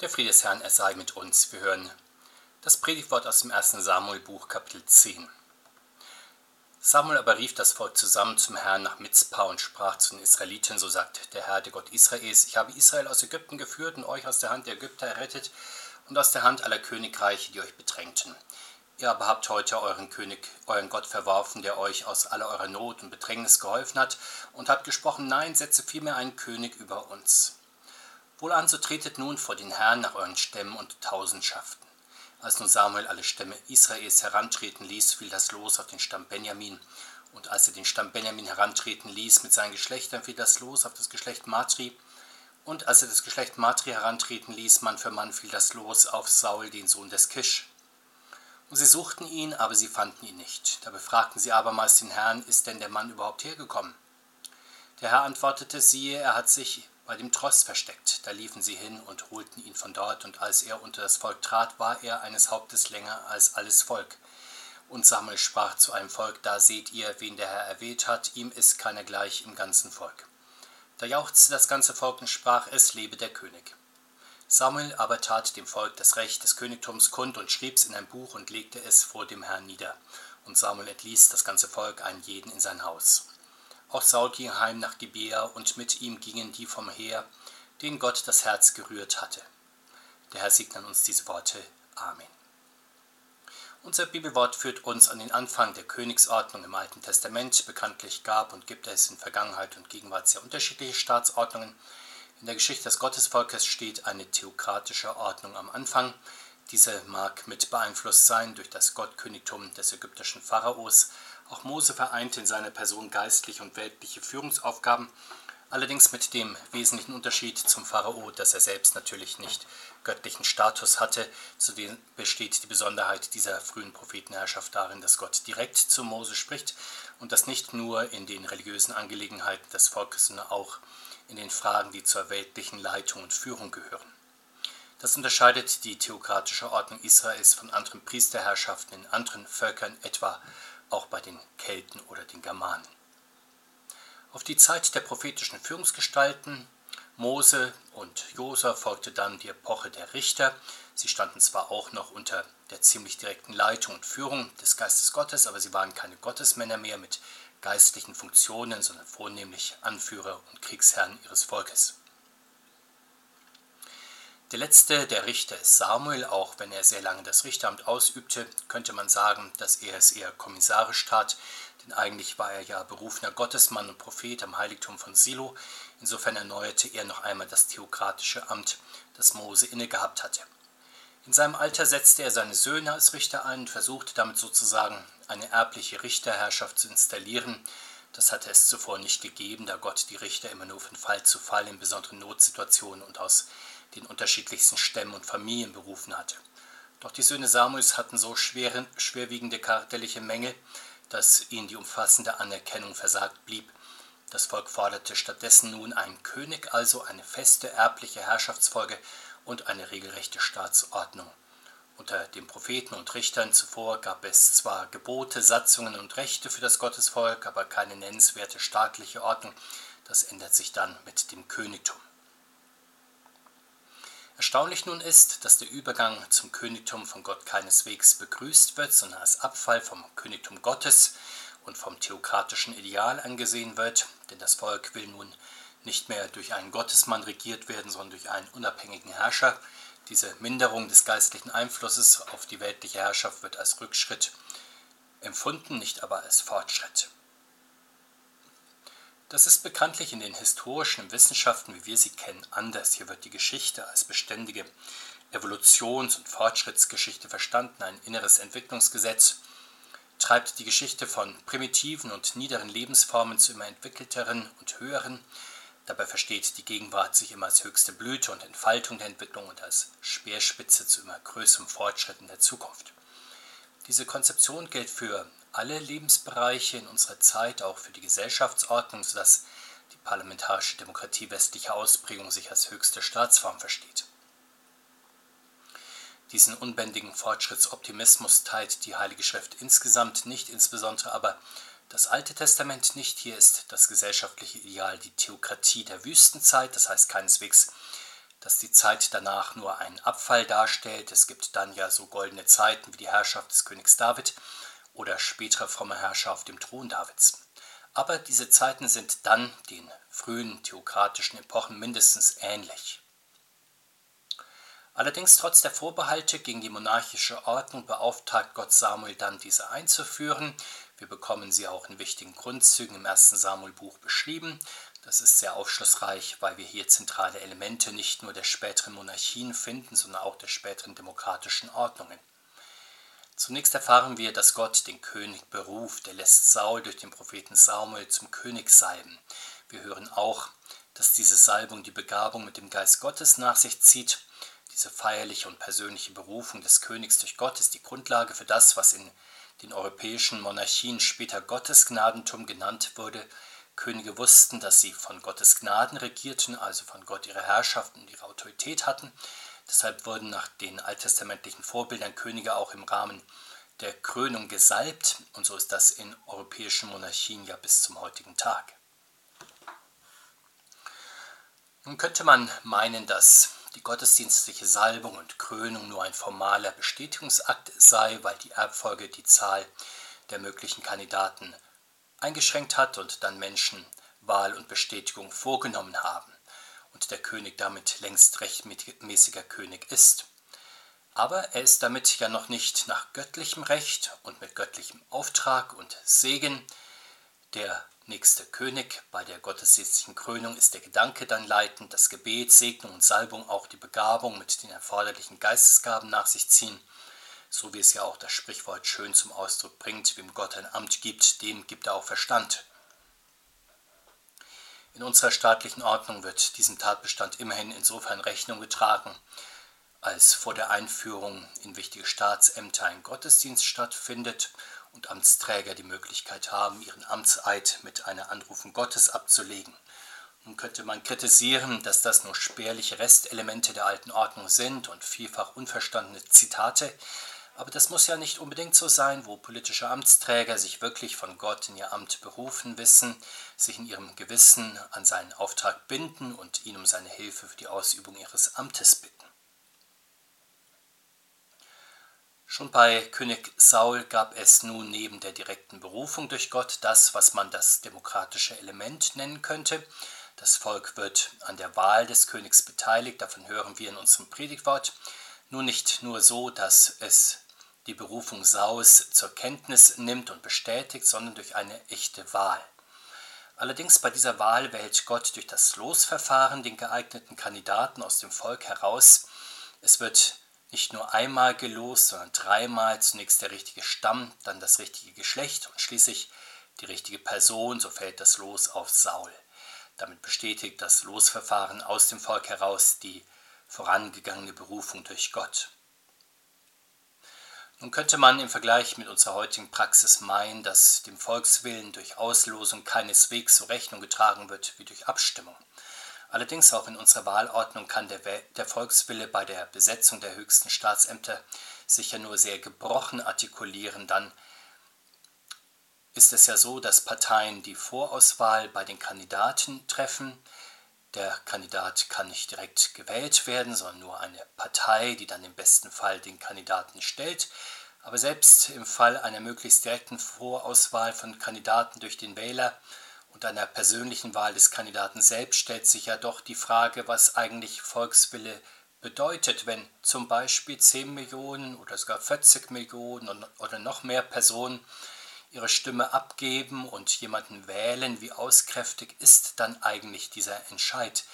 Der Friede des Herrn, er sei mit uns. Wir hören das Predigtwort aus dem 1. Samuel-Buch, Kapitel 10. Samuel aber rief das Volk zusammen zum Herrn nach Mitzpah und sprach zu den Israeliten, so sagt der Herr, der Gott Israels, ich habe Israel aus Ägypten geführt und euch aus der Hand der Ägypter errettet und aus der Hand aller Königreiche, die euch bedrängten. Ihr aber habt heute euren König, euren Gott verworfen, der euch aus aller eurer Not und Bedrängnis geholfen hat, und habt gesprochen, nein, setze vielmehr einen König über uns. Wohlan, so tretet nun vor den Herrn nach euren Stämmen und Tausendschaften. Als nun Samuel alle Stämme Israels herantreten ließ, fiel das Los auf den Stamm Benjamin. Und als er den Stamm Benjamin herantreten ließ mit seinen Geschlechtern, fiel das Los auf das Geschlecht Matri. Und als er das Geschlecht Matri herantreten ließ, Mann für Mann, fiel das Los auf Saul, den Sohn des Kisch. Und sie suchten ihn, aber sie fanden ihn nicht. Da befragten sie abermals den Herrn, ist denn der Mann überhaupt hergekommen? Der Herr antwortete, siehe, er hat sich bei dem Tross versteckt. Da liefen sie hin und holten ihn von dort, und als er unter das Volk trat, war er eines Hauptes länger als alles Volk. Und Samuel sprach zu einem Volk, da seht ihr, wen der Herr erwählt hat, ihm ist keiner gleich im ganzen Volk. Da jauchzte das ganze Volk und sprach, es lebe der König. Samuel aber tat dem Volk das Recht des Königtums kund und schrieb's in ein Buch und legte es vor dem Herrn nieder. Und Samuel entließ das ganze Volk einen jeden in sein Haus. Auch Saul ging heim nach Gibea und mit ihm gingen die vom Heer, denen Gott das Herz gerührt hatte. Der Herr segne uns diese Worte. Amen. Unser Bibelwort führt uns an den Anfang der Königsordnung im Alten Testament. Bekanntlich gab und gibt es in Vergangenheit und Gegenwart sehr unterschiedliche Staatsordnungen. In der Geschichte des Gottesvolkes steht eine theokratische Ordnung am Anfang. Diese mag mit beeinflusst sein durch das Gottkönigtum des ägyptischen Pharaos, auch Mose vereinte in seiner Person geistliche und weltliche Führungsaufgaben, allerdings mit dem wesentlichen Unterschied zum Pharao, dass er selbst natürlich nicht göttlichen Status hatte. Zudem besteht die Besonderheit dieser frühen Prophetenherrschaft darin, dass Gott direkt zu Mose spricht und das nicht nur in den religiösen Angelegenheiten des Volkes, sondern auch in den Fragen, die zur weltlichen Leitung und Führung gehören. Das unterscheidet die theokratische Ordnung Israels von anderen Priesterherrschaften in anderen Völkern, etwa auch bei den Kelten oder den Germanen. Auf die Zeit der prophetischen Führungsgestalten Mose und Josa folgte dann die Epoche der Richter. Sie standen zwar auch noch unter der ziemlich direkten Leitung und Führung des Geistes Gottes, aber sie waren keine Gottesmänner mehr mit geistlichen Funktionen, sondern vornehmlich Anführer und Kriegsherren ihres Volkes. Der letzte der Richter ist Samuel, auch wenn er sehr lange das Richteramt ausübte, könnte man sagen, dass er es eher kommissarisch tat, denn eigentlich war er ja berufener Gottesmann und Prophet am Heiligtum von Silo, insofern erneuerte er noch einmal das theokratische Amt, das Mose innegehabt hatte. In seinem Alter setzte er seine Söhne als Richter ein und versuchte damit sozusagen eine erbliche Richterherrschaft zu installieren. Das hatte es zuvor nicht gegeben, da Gott die Richter immer nur von Fall zu Fall in besonderen Notsituationen und aus den unterschiedlichsten Stämmen und Familien berufen hatte. Doch die Söhne Samuels hatten so schwere, schwerwiegende charakterliche Mängel, dass ihnen die umfassende Anerkennung versagt blieb. Das Volk forderte stattdessen nun einen König, also eine feste erbliche Herrschaftsfolge und eine regelrechte Staatsordnung. Unter den Propheten und Richtern zuvor gab es zwar Gebote, Satzungen und Rechte für das Gottesvolk, aber keine nennenswerte staatliche Ordnung. Das ändert sich dann mit dem Königtum. Erstaunlich nun ist, dass der Übergang zum Königtum von Gott keineswegs begrüßt wird, sondern als Abfall vom Königtum Gottes und vom theokratischen Ideal angesehen wird, denn das Volk will nun nicht mehr durch einen Gottesmann regiert werden, sondern durch einen unabhängigen Herrscher. Diese Minderung des geistlichen Einflusses auf die weltliche Herrschaft wird als Rückschritt empfunden, nicht aber als Fortschritt. Das ist bekanntlich in den historischen Wissenschaften, wie wir sie kennen, anders. Hier wird die Geschichte als beständige Evolutions- und Fortschrittsgeschichte verstanden. Ein inneres Entwicklungsgesetz treibt die Geschichte von primitiven und niederen Lebensformen zu immer entwickelteren und höheren. Dabei versteht die Gegenwart sich immer als höchste Blüte und Entfaltung der Entwicklung und als Speerspitze zu immer größerem Fortschritt in der Zukunft. Diese Konzeption gilt für alle Lebensbereiche in unserer Zeit, auch für die Gesellschaftsordnung, sodass die parlamentarische Demokratie westlicher Ausprägung sich als höchste Staatsform versteht. Diesen unbändigen Fortschrittsoptimismus teilt die Heilige Schrift insgesamt nicht, insbesondere aber das Alte Testament nicht. Hier ist das gesellschaftliche Ideal die Theokratie der Wüstenzeit, das heißt keineswegs dass die Zeit danach nur einen Abfall darstellt. Es gibt dann ja so goldene Zeiten wie die Herrschaft des Königs David oder spätere fromme Herrscher auf dem Thron Davids. Aber diese Zeiten sind dann den frühen theokratischen Epochen mindestens ähnlich. Allerdings trotz der Vorbehalte gegen die monarchische Ordnung beauftragt Gott Samuel dann, diese einzuführen. Wir bekommen sie auch in wichtigen Grundzügen im ersten Samuel-Buch beschrieben. Das ist sehr aufschlussreich, weil wir hier zentrale Elemente nicht nur der späteren Monarchien finden, sondern auch der späteren demokratischen Ordnungen. Zunächst erfahren wir, dass Gott den König beruft. Er lässt Saul durch den Propheten Samuel zum König salben. Wir hören auch, dass diese Salbung die Begabung mit dem Geist Gottes nach sich zieht. Diese feierliche und persönliche Berufung des Königs durch Gott ist die Grundlage für das, was in den europäischen Monarchien später Gottesgnadentum genannt wurde. Könige wussten, dass sie von Gottes Gnaden regierten, also von Gott ihre Herrschaft und ihre Autorität hatten. Deshalb wurden nach den alttestamentlichen Vorbildern Könige auch im Rahmen der Krönung gesalbt und so ist das in europäischen Monarchien ja bis zum heutigen Tag. Nun könnte man meinen, dass die gottesdienstliche Salbung und Krönung nur ein formaler Bestätigungsakt sei, weil die Erbfolge die Zahl der möglichen Kandidaten eingeschränkt hat und dann Menschen Wahl und Bestätigung vorgenommen haben und der König damit längst rechtmäßiger König ist. Aber er ist damit ja noch nicht nach göttlichem Recht und mit göttlichem Auftrag und Segen der nächste König. Bei der gottesdienstlichen Krönung ist der Gedanke dann leitend, das Gebet, Segnung und Salbung auch die Begabung mit den erforderlichen Geistesgaben nach sich ziehen, so wie es ja auch das Sprichwort schön zum Ausdruck bringt, wem Gott ein Amt gibt, dem gibt er auch Verstand. In unserer staatlichen Ordnung wird diesem Tatbestand immerhin insofern Rechnung getragen, als vor der Einführung in wichtige Staatsämter ein Gottesdienst stattfindet und Amtsträger die Möglichkeit haben, ihren Amtseid mit einer Anrufung Gottes abzulegen. Nun könnte man kritisieren, dass das nur spärliche Restelemente der alten Ordnung sind und vielfach unverstandene Zitate, aber das muss ja nicht unbedingt so sein, wo politische Amtsträger sich wirklich von Gott in ihr Amt berufen wissen, sich in ihrem Gewissen an seinen Auftrag binden und ihn um seine Hilfe für die Ausübung ihres Amtes bitten. Schon bei König Saul gab es nun neben der direkten Berufung durch Gott das, was man das demokratische Element nennen könnte. Das Volk wird an der Wahl des Königs beteiligt, davon hören wir in unserem Predigtwort. Nur nicht nur so, dass es die Berufung Saus zur Kenntnis nimmt und bestätigt, sondern durch eine echte Wahl. Allerdings bei dieser Wahl wählt Gott durch das Losverfahren den geeigneten Kandidaten aus dem Volk heraus. Es wird nicht nur einmal gelost, sondern dreimal zunächst der richtige Stamm, dann das richtige Geschlecht und schließlich die richtige Person, so fällt das Los auf Saul. Damit bestätigt das Losverfahren aus dem Volk heraus die vorangegangene Berufung durch Gott. Nun könnte man im Vergleich mit unserer heutigen Praxis meinen, dass dem Volkswillen durch Auslosung keineswegs so Rechnung getragen wird wie durch Abstimmung. Allerdings auch in unserer Wahlordnung kann der, der Volkswille bei der Besetzung der höchsten Staatsämter sicher nur sehr gebrochen artikulieren. Dann ist es ja so, dass Parteien die Vorauswahl bei den Kandidaten treffen. Der Kandidat kann nicht direkt gewählt werden, sondern nur eine Partei, die dann im besten Fall den Kandidaten stellt. Aber selbst im Fall einer möglichst direkten Vorauswahl von Kandidaten durch den Wähler und einer persönlichen Wahl des Kandidaten selbst stellt sich ja doch die Frage, was eigentlich Volkswille bedeutet, wenn zum Beispiel 10 Millionen oder sogar 40 Millionen oder noch mehr Personen ihre Stimme abgeben und jemanden wählen, wie auskräftig ist dann eigentlich dieser Entscheid?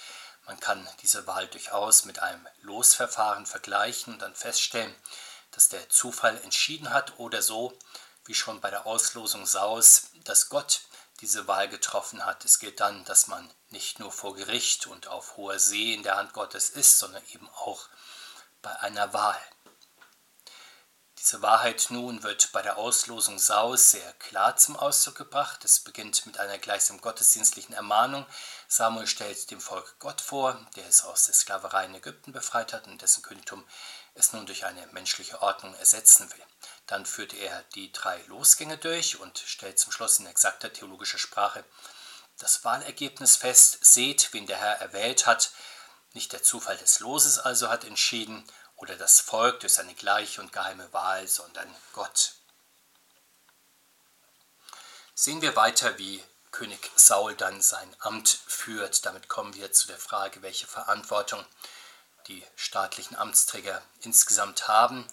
Man kann diese Wahl durchaus mit einem Losverfahren vergleichen und dann feststellen, dass der Zufall entschieden hat oder so, wie schon bei der Auslosung Saus, dass Gott diese Wahl getroffen hat. Es gilt dann, dass man nicht nur vor Gericht und auf hoher See in der Hand Gottes ist, sondern eben auch bei einer Wahl. Diese Wahrheit nun wird bei der Auslosung Saus sehr klar zum Ausdruck gebracht. Es beginnt mit einer gleichsam gottesdienstlichen Ermahnung. Samuel stellt dem Volk Gott vor, der es aus der Sklaverei in Ägypten befreit hat und dessen Königtum es nun durch eine menschliche Ordnung ersetzen will. Dann führt er die drei Losgänge durch und stellt zum Schluss in exakter theologischer Sprache das Wahlergebnis fest. Seht, wen der Herr erwählt hat. Nicht der Zufall des Loses also hat entschieden oder das Volk durch seine gleiche und geheime Wahl, sondern Gott. Sehen wir weiter, wie König Saul dann sein Amt führt. Damit kommen wir zu der Frage, welche Verantwortung die staatlichen Amtsträger insgesamt haben.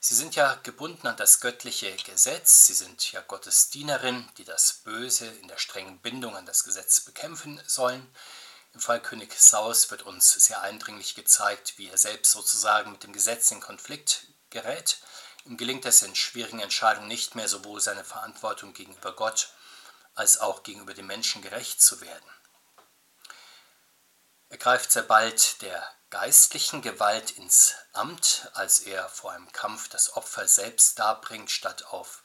Sie sind ja gebunden an das göttliche Gesetz, sie sind ja Gottes Dienerin, die das Böse in der strengen Bindung an das Gesetz bekämpfen sollen. Im Fall König Saus wird uns sehr eindringlich gezeigt, wie er selbst sozusagen mit dem Gesetz in Konflikt gerät. Ihm gelingt es in schwierigen Entscheidungen nicht mehr sowohl seine Verantwortung gegenüber Gott als auch gegenüber den Menschen gerecht zu werden. Er greift sehr bald der geistlichen Gewalt ins Amt, als er vor einem Kampf das Opfer selbst darbringt, statt auf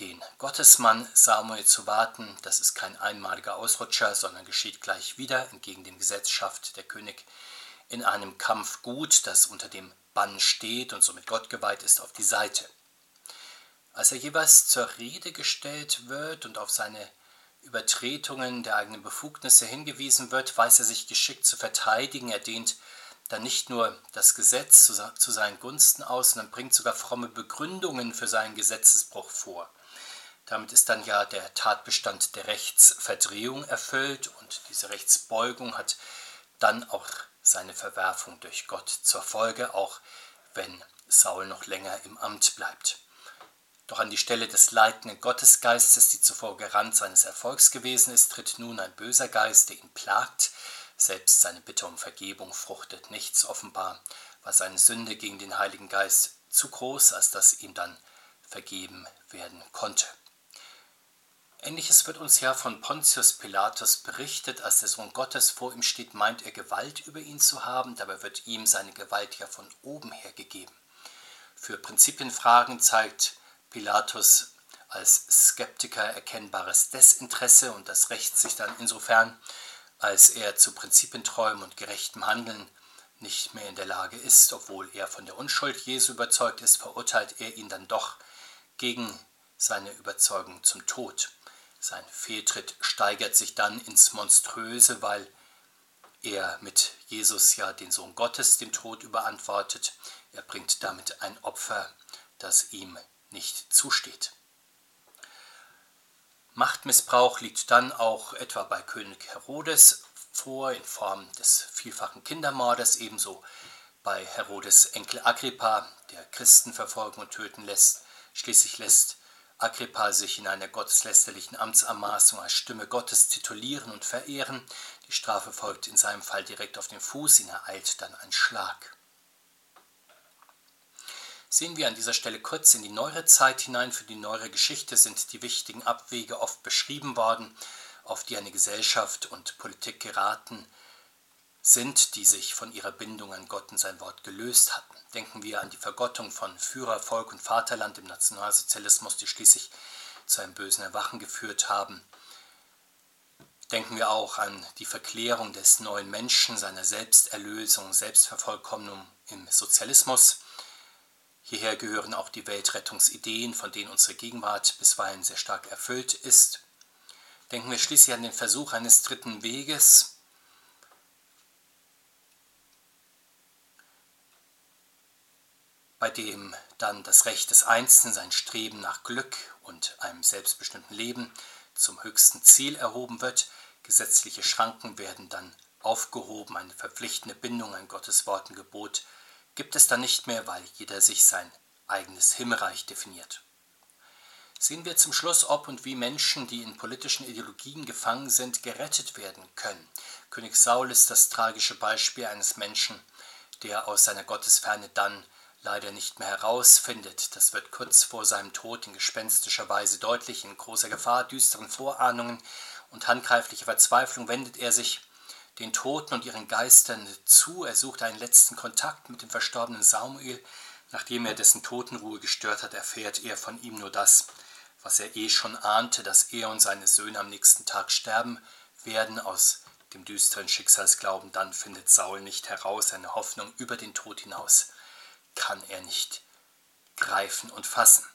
den Gottesmann Samuel zu warten. Das ist kein einmaliger Ausrutscher, sondern geschieht gleich wieder. Entgegen dem Gesetz schafft der König in einem Kampf gut, das unter dem Bann steht und somit Gott geweiht ist, auf die Seite. Als er jeweils zur Rede gestellt wird und auf seine Übertretungen der eigenen Befugnisse hingewiesen wird, weiß er sich geschickt zu verteidigen. Er dehnt dann nicht nur das Gesetz zu, seinen Gunsten aus, sondern bringt sogar fromme Begründungen für seinen Gesetzesbruch vor. Damit ist dann ja der Tatbestand der Rechtsverdrehung erfüllt und diese Rechtsbeugung hat dann auch seine Verwerfung durch Gott zur Folge, auch wenn Saul noch länger im Amt bleibt. Doch an die Stelle des leitenden Gottesgeistes, die zuvor Garant seines Erfolgs gewesen ist, tritt nun ein böser Geist, der ihn plagt. Selbst seine Bitte um Vergebung fruchtet nichts. Offenbar war seine Sünde gegen den Heiligen Geist zu groß, als dass ihm dann vergeben werden konnte. Ähnliches wird uns ja von Pontius Pilatus berichtet, als der Sohn Gottes vor ihm steht, meint er Gewalt über ihn zu haben, dabei wird ihm seine Gewalt ja von oben her gegeben. Für Prinzipienfragen zeigt Pilatus als Skeptiker erkennbares Desinteresse und das rächt sich dann insofern, als er zu prinzipientreuem und gerechtem Handeln nicht mehr in der Lage ist, obwohl er von der Unschuld Jesu überzeugt ist, verurteilt er ihn dann doch gegen seine Überzeugung zum Tod. Sein Fehltritt steigert sich dann ins Monströse, weil er mit Jesus ja den Sohn Gottes dem Tod überantwortet. Er bringt damit ein Opfer, das ihm nicht zusteht. Machtmissbrauch liegt dann auch etwa bei König Herodes vor in Form des vielfachen Kindermordes, ebenso bei Herodes Enkel Agrippa, der Christen verfolgen und töten lässt. Schließlich lässt Agrippa sich in einer gotteslästerlichen Amtsanmaßung als Stimme Gottes titulieren und verehren. Die Strafe folgt in seinem Fall direkt auf den Fuß, ihn ereilt dann ein Schlag sehen wir an dieser Stelle kurz in die neuere Zeit hinein. Für die neuere Geschichte sind die wichtigen Abwege oft beschrieben worden, auf die eine Gesellschaft und Politik geraten sind, die sich von ihrer Bindung an Gott und sein Wort gelöst hatten. Denken wir an die Vergottung von Führer, Volk und Vaterland im Nationalsozialismus, die schließlich zu einem bösen Erwachen geführt haben. Denken wir auch an die Verklärung des neuen Menschen, seiner Selbsterlösung, Selbstvervollkommnung im Sozialismus. Hierher gehören auch die Weltrettungsideen, von denen unsere Gegenwart bisweilen sehr stark erfüllt ist. Denken wir schließlich an den Versuch eines dritten Weges, bei dem dann das Recht des Einzelnen, sein Streben nach Glück und einem selbstbestimmten Leben zum höchsten Ziel erhoben wird. Gesetzliche Schranken werden dann aufgehoben, eine verpflichtende Bindung an Gottes Wort und Gebot gibt es dann nicht mehr, weil jeder sich sein eigenes Himmelreich definiert. Sehen wir zum Schluss, ob und wie Menschen, die in politischen Ideologien gefangen sind, gerettet werden können. König Saul ist das tragische Beispiel eines Menschen, der aus seiner Gottesferne dann leider nicht mehr herausfindet. Das wird kurz vor seinem Tod in gespenstischer Weise deutlich. In großer Gefahr, düsteren Vorahnungen und handgreiflicher Verzweiflung wendet er sich den Toten und ihren Geistern zu. Er sucht einen letzten Kontakt mit dem verstorbenen Samuel. Nachdem er dessen Totenruhe gestört hat, erfährt er von ihm nur das, was er eh schon ahnte, dass er und seine Söhne am nächsten Tag sterben werden. Aus dem düsteren Schicksalsglauben dann findet Saul nicht heraus, seine Hoffnung über den Tod hinaus kann er nicht greifen und fassen.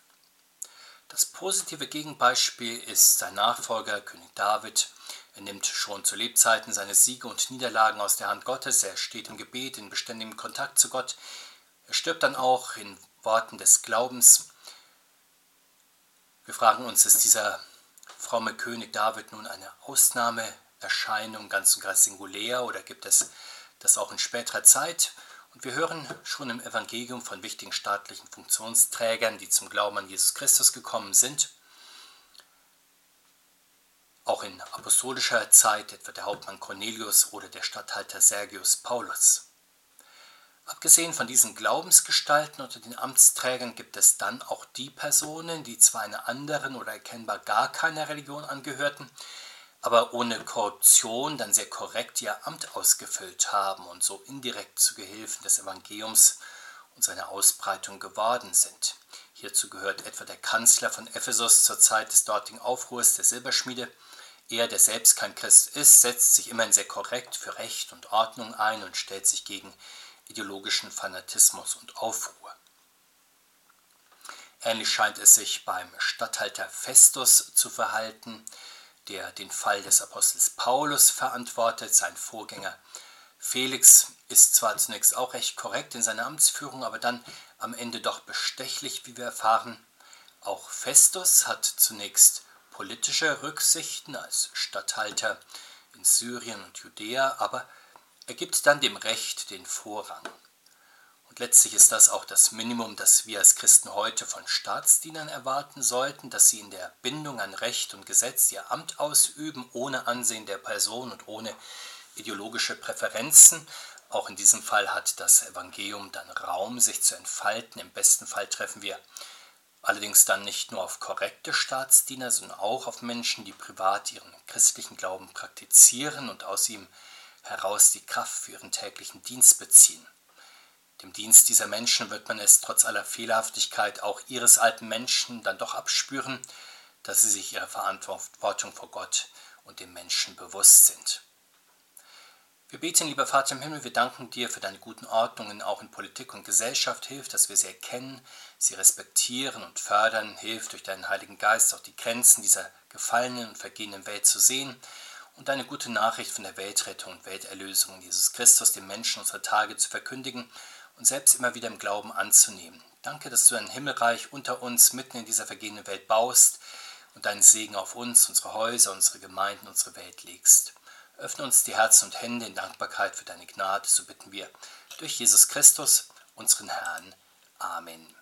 Das positive Gegenbeispiel ist sein Nachfolger König David, Er nimmt schon zu Lebzeiten seine Siege und Niederlagen aus der Hand Gottes. Er steht im Gebet in beständigem Kontakt zu Gott. Er stirbt dann auch in Worten des Glaubens. Wir fragen uns, ist dieser fromme König David nun eine Ausnahmeerscheinung, ganz und gar singulär, oder gibt es das auch in späterer Zeit? Wir hören schon im Evangelium von wichtigen staatlichen Funktionsträgern, die zum Glauben an Jesus Christus gekommen sind. Auch in apostolischer Zeit, etwa der Hauptmann Cornelius oder der Statthalter Sergius Paulus. Abgesehen von diesen Glaubensgestalten unter den Amtsträgern gibt es dann auch die Personen, die zwar einer anderen oder erkennbar gar keiner Religion angehörten, aber ohne Korruption dann sehr korrekt ihr Amt ausgefüllt haben und so indirekt zu Gehilfen des Evangeliums und seiner Ausbreitung geworden sind. Hierzu gehört etwa der Kanzler von Ephesus zur Zeit des dortigen Aufruhrs der Silberschmiede. Er, der selbst kein Christ ist, setzt sich immerhin sehr korrekt für Recht und Ordnung ein und stellt sich gegen ideologischen Fanatismus und Aufruhr. Ähnlich scheint es sich beim Statthalter Festus zu verhalten, der den Fall des Apostels Paulus verantwortet. Sein Vorgänger Felix ist zwar zunächst auch recht korrekt in seiner Amtsführung, aber dann am Ende doch bestechlich, wie wir erfahren. Auch Festus hat zunächst politische Rücksichten als Statthalter in Syrien und Judäa, aber er gibt dann dem Recht den Vorrang. Letztlich ist das auch das Minimum, das wir als Christen heute von Staatsdienern erwarten sollten, dass sie in der Bindung an Recht und Gesetz ihr Amt ausüben, ohne Ansehen der Person und ohne ideologische Präferenzen. Auch in diesem Fall hat das Evangelium dann Raum, sich zu entfalten. Im besten Fall treffen wir allerdings dann nicht nur auf korrekte Staatsdiener, sondern auch auf Menschen, die privat ihren christlichen Glauben praktizieren und aus ihm heraus die Kraft für ihren täglichen Dienst beziehen. Dem Dienst dieser Menschen wird man es trotz aller Fehlerhaftigkeit auch ihres alten Menschen dann doch abspüren, dass sie sich ihrer Verantwortung vor Gott und dem Menschen bewusst sind. Wir beten, lieber Vater im Himmel, wir danken dir für deine guten Ordnungen auch in Politik und Gesellschaft. Hilf, dass wir sie erkennen, sie respektieren und fördern. Hilf durch deinen Heiligen Geist auch die Grenzen dieser gefallenen und vergehenden Welt zu sehen und deine gute Nachricht von der Weltrettung und Welterlösung Jesus Christus den Menschen unserer Tage zu verkündigen und selbst immer wieder im Glauben anzunehmen. Danke, dass du dein Himmelreich unter uns mitten in dieser vergehenden Welt baust und deinen Segen auf uns, unsere Häuser, unsere Gemeinden, unsere Welt legst. Öffne uns die Herzen und Hände in Dankbarkeit für deine Gnade, so bitten wir durch Jesus Christus, unseren Herrn. Amen.